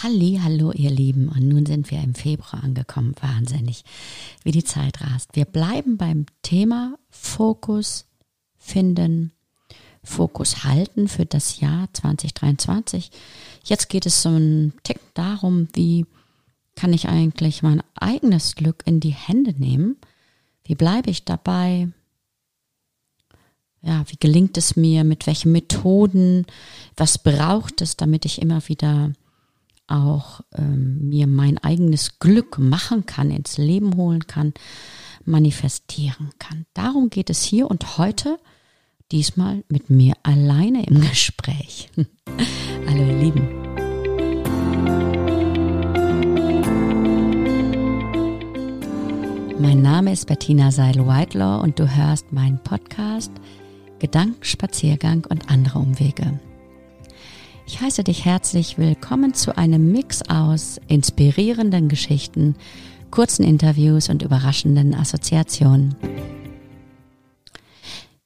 Halli, hallo ihr Lieben und nun sind wir im Februar angekommen. Wahnsinnig, wie die Zeit rast. Wir bleiben beim Thema Fokus finden, Fokus halten für das Jahr 2023. Jetzt geht es so ein Tick darum, wie kann ich eigentlich mein eigenes Glück in die Hände nehmen? Wie bleibe ich dabei? Ja, wie gelingt es mir? Mit welchen Methoden? Was braucht es, damit ich immer wieder auch ähm, mir mein eigenes Glück machen kann, ins Leben holen kann, manifestieren kann. Darum geht es hier und heute, diesmal mit mir alleine im Gespräch. Hallo ihr Lieben. Mein Name ist Bettina Seidel-Whitelaw und du hörst meinen Podcast Gedankenspaziergang und andere Umwege. Ich heiße dich herzlich willkommen zu einem Mix aus inspirierenden Geschichten, kurzen Interviews und überraschenden Assoziationen.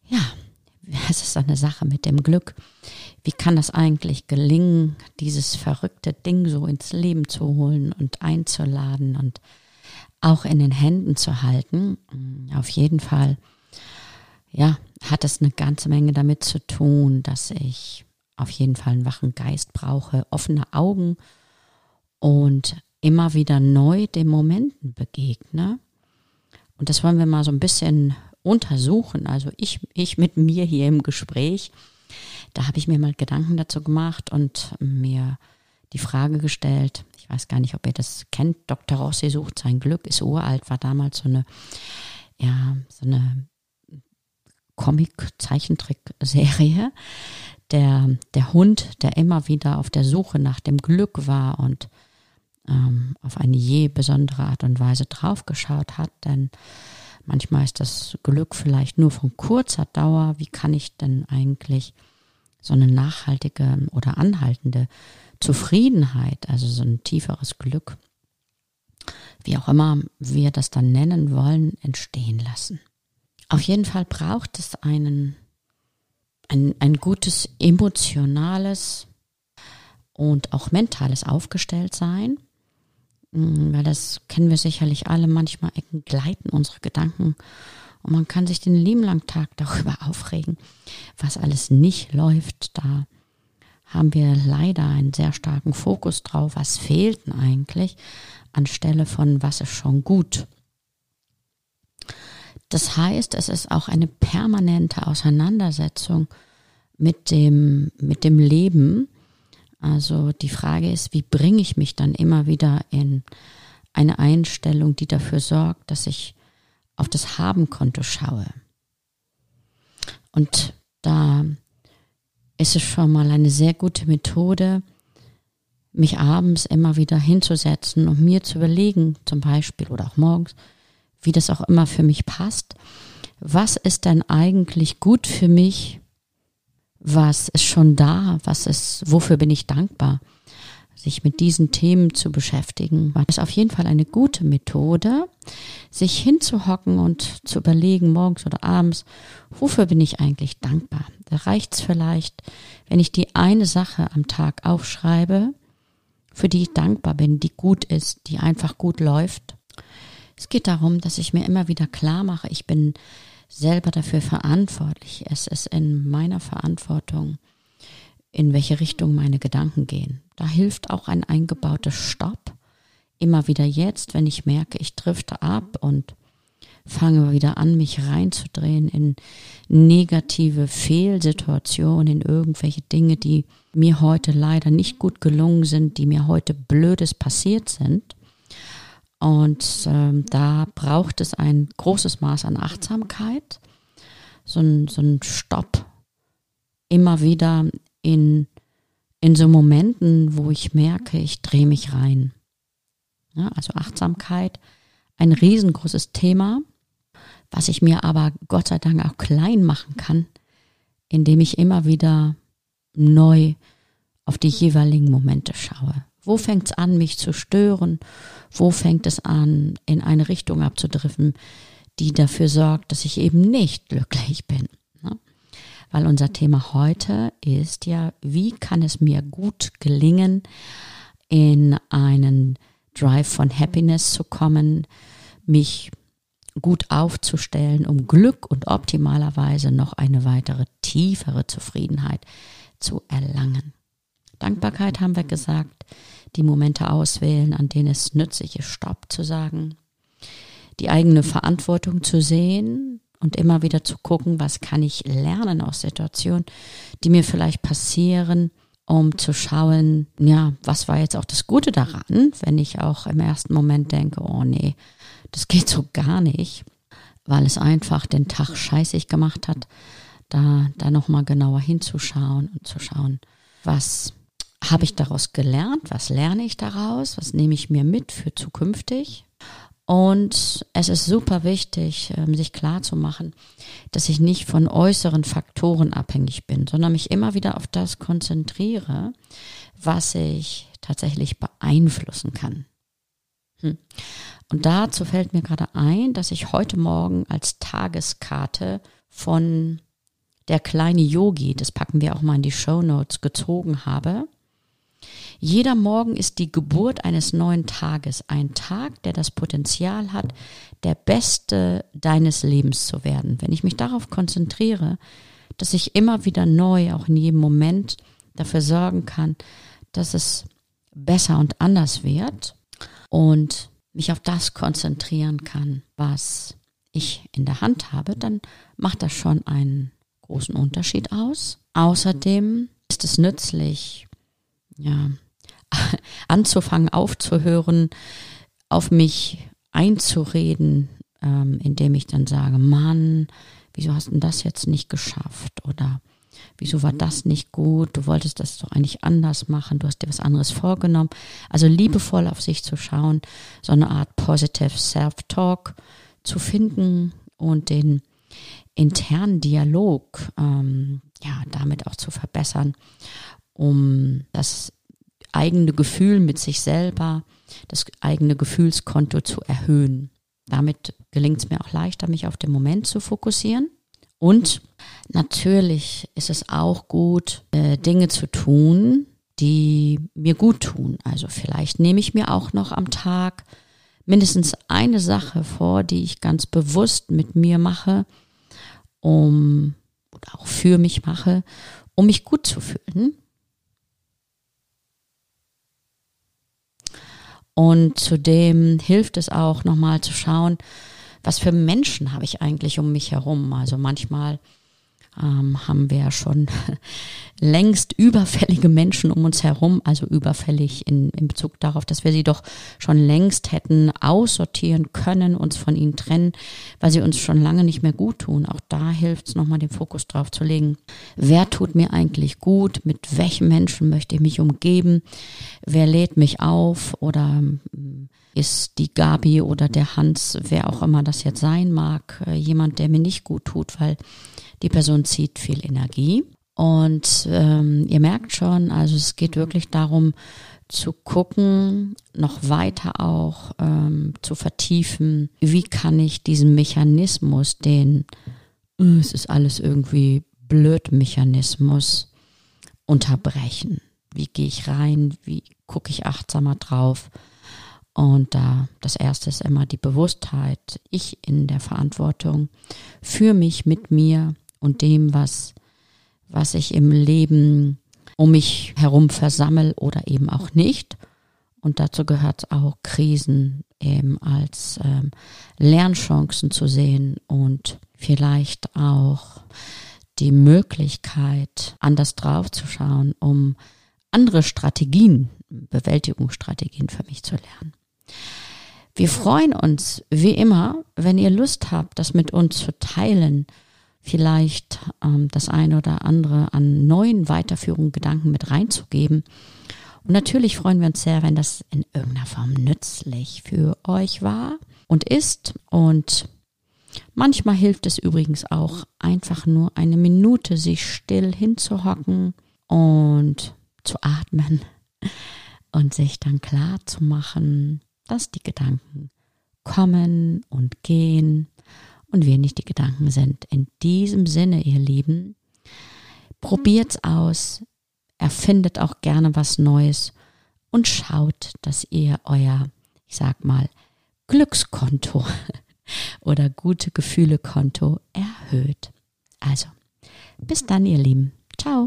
Ja, es ist eine Sache mit dem Glück. Wie kann das eigentlich gelingen, dieses verrückte Ding so ins Leben zu holen und einzuladen und auch in den Händen zu halten? Auf jeden Fall, ja, hat es eine ganze Menge damit zu tun, dass ich auf jeden Fall einen wachen Geist brauche, offene Augen und immer wieder neu den Momenten begegne. Und das wollen wir mal so ein bisschen untersuchen. Also ich, ich mit mir hier im Gespräch. Da habe ich mir mal Gedanken dazu gemacht und mir die Frage gestellt, ich weiß gar nicht, ob ihr das kennt, Dr. Rossi sucht sein Glück, ist uralt, war damals so eine, ja, so eine Comic-Zeichentrick-Serie der, der Hund, der immer wieder auf der Suche nach dem Glück war und ähm, auf eine je besondere Art und Weise draufgeschaut hat, denn manchmal ist das Glück vielleicht nur von kurzer Dauer. Wie kann ich denn eigentlich so eine nachhaltige oder anhaltende Zufriedenheit, also so ein tieferes Glück, wie auch immer wir das dann nennen wollen, entstehen lassen? Auf jeden Fall braucht es einen ein, ein gutes emotionales und auch mentales Aufgestelltsein, mm, weil das kennen wir sicherlich alle, manchmal gleiten unsere Gedanken und man kann sich den lieben langen Tag darüber aufregen, was alles nicht läuft. Da haben wir leider einen sehr starken Fokus drauf, was fehlt denn eigentlich, anstelle von was ist schon gut. Das heißt, es ist auch eine permanente Auseinandersetzung mit dem, mit dem Leben. Also die Frage ist, wie bringe ich mich dann immer wieder in eine Einstellung, die dafür sorgt, dass ich auf das Habenkonto schaue. Und da ist es schon mal eine sehr gute Methode, mich abends immer wieder hinzusetzen und mir zu überlegen, zum Beispiel oder auch morgens, wie das auch immer für mich passt. Was ist denn eigentlich gut für mich? Was ist schon da? Was ist, wofür bin ich dankbar? Sich mit diesen Themen zu beschäftigen, das auf jeden Fall eine gute Methode, sich hinzuhocken und zu überlegen, morgens oder abends, wofür bin ich eigentlich dankbar? Da reicht es vielleicht, wenn ich die eine Sache am Tag aufschreibe, für die ich dankbar bin, die gut ist, die einfach gut läuft es geht darum, dass ich mir immer wieder klar mache, ich bin selber dafür verantwortlich. Es ist in meiner Verantwortung, in welche Richtung meine Gedanken gehen. Da hilft auch ein eingebauter Stopp. Immer wieder jetzt, wenn ich merke, ich drifte ab und fange wieder an, mich reinzudrehen in negative Fehlsituationen, in irgendwelche Dinge, die mir heute leider nicht gut gelungen sind, die mir heute blödes passiert sind und ähm, da braucht es ein großes Maß an Achtsamkeit, so ein, so ein Stopp immer wieder in, in so Momenten, wo ich merke, ich drehe mich rein. Ja, also Achtsamkeit, ein riesengroßes Thema, was ich mir aber Gott sei Dank auch klein machen kann, indem ich immer wieder neu auf die jeweiligen Momente schaue. Wo fängt es an, mich zu stören? Wo fängt es an, in eine Richtung abzudriften, die dafür sorgt, dass ich eben nicht glücklich bin? Ne? Weil unser Thema heute ist ja, wie kann es mir gut gelingen, in einen Drive von Happiness zu kommen, mich gut aufzustellen, um Glück und optimalerweise noch eine weitere tiefere Zufriedenheit zu erlangen. Dankbarkeit haben wir gesagt, die Momente auswählen, an denen es nützlich ist, Stopp zu sagen, die eigene Verantwortung zu sehen und immer wieder zu gucken, was kann ich lernen aus Situationen, die mir vielleicht passieren, um zu schauen, ja, was war jetzt auch das Gute daran, wenn ich auch im ersten Moment denke, oh nee, das geht so gar nicht, weil es einfach den Tag scheißig gemacht hat, da, da nochmal genauer hinzuschauen und zu schauen, was habe ich daraus gelernt, was lerne ich daraus, was nehme ich mir mit für zukünftig. Und es ist super wichtig, ähm, sich klar zu machen, dass ich nicht von äußeren Faktoren abhängig bin, sondern mich immer wieder auf das konzentriere, was ich tatsächlich beeinflussen kann. Hm. Und dazu fällt mir gerade ein, dass ich heute Morgen als Tageskarte von der kleine Yogi, das packen wir auch mal in die Show Notes, gezogen habe. Jeder Morgen ist die Geburt eines neuen Tages, ein Tag, der das Potenzial hat, der Beste deines Lebens zu werden. Wenn ich mich darauf konzentriere, dass ich immer wieder neu, auch in jedem Moment, dafür sorgen kann, dass es besser und anders wird und mich auf das konzentrieren kann, was ich in der Hand habe, dann macht das schon einen großen Unterschied aus. Außerdem ist es nützlich, ja, anzufangen, aufzuhören, auf mich einzureden, ähm, indem ich dann sage, Mann, wieso hast du das jetzt nicht geschafft? Oder wieso war das nicht gut? Du wolltest das doch eigentlich anders machen, du hast dir was anderes vorgenommen. Also liebevoll auf sich zu schauen, so eine Art Positive Self-Talk zu finden und den internen Dialog ähm, ja damit auch zu verbessern, um das eigene Gefühl mit sich selber, das eigene Gefühlskonto zu erhöhen. Damit gelingt es mir auch leichter, mich auf den Moment zu fokussieren. Und natürlich ist es auch gut, äh, Dinge zu tun, die mir gut tun. Also vielleicht nehme ich mir auch noch am Tag mindestens eine Sache vor, die ich ganz bewusst mit mir mache, um oder auch für mich mache, um mich gut zu fühlen. Und zudem hilft es auch nochmal zu schauen, was für Menschen habe ich eigentlich um mich herum. Also manchmal ähm, haben wir schon längst überfällige Menschen um uns herum, also überfällig in, in Bezug darauf, dass wir sie doch schon längst hätten aussortieren können, uns von ihnen trennen, weil sie uns schon lange nicht mehr gut tun. Auch da hilft es nochmal den Fokus drauf zu legen. Wer tut mir eigentlich gut? Mit welchen Menschen möchte ich mich umgeben? Wer lädt mich auf? Oder hm, ist die Gabi oder der Hans, wer auch immer das jetzt sein mag, äh, jemand, der mir nicht gut tut, weil die Person zieht viel Energie. Und ähm, ihr merkt schon, also es geht wirklich darum zu gucken, noch weiter auch ähm, zu vertiefen, wie kann ich diesen Mechanismus, den äh, es ist alles irgendwie blöd Mechanismus, unterbrechen. Wie gehe ich rein? Wie gucke ich achtsamer drauf? Und da das erste ist immer die Bewusstheit, ich in der Verantwortung für mich, mit mir, und dem, was, was ich im Leben um mich herum versammel oder eben auch nicht. Und dazu gehört auch Krisen eben als ähm, Lernchancen zu sehen und vielleicht auch die Möglichkeit, anders draufzuschauen, um andere Strategien, Bewältigungsstrategien für mich zu lernen. Wir freuen uns, wie immer, wenn ihr Lust habt, das mit uns zu teilen, vielleicht ähm, das eine oder andere an neuen weiterführenden Gedanken mit reinzugeben. Und natürlich freuen wir uns sehr, wenn das in irgendeiner Form nützlich für euch war und ist. Und manchmal hilft es übrigens auch einfach nur eine Minute, sich still hinzuhocken und zu atmen und sich dann klar zu machen, dass die Gedanken kommen und gehen und wir nicht die Gedanken sind. In diesem Sinne, ihr Lieben, probiert's aus, erfindet auch gerne was Neues und schaut, dass ihr euer, ich sag mal, Glückskonto oder gute Gefühle Konto erhöht. Also, bis dann, ihr Lieben. Ciao.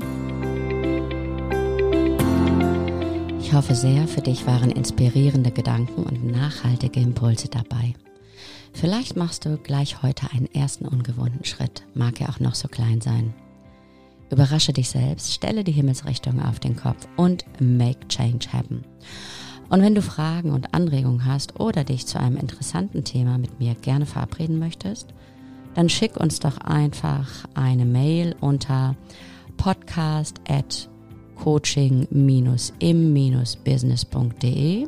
Ich hoffe sehr, für dich waren inspirierende Gedanken und nachhaltige Impulse dabei. Vielleicht machst du gleich heute einen ersten ungewohnten Schritt, mag er auch noch so klein sein. Überrasche dich selbst, stelle die Himmelsrichtung auf den Kopf und make change happen. Und wenn du Fragen und Anregungen hast oder dich zu einem interessanten Thema mit mir gerne verabreden möchtest, dann schick uns doch einfach eine Mail unter podcast at coaching-im-business.de.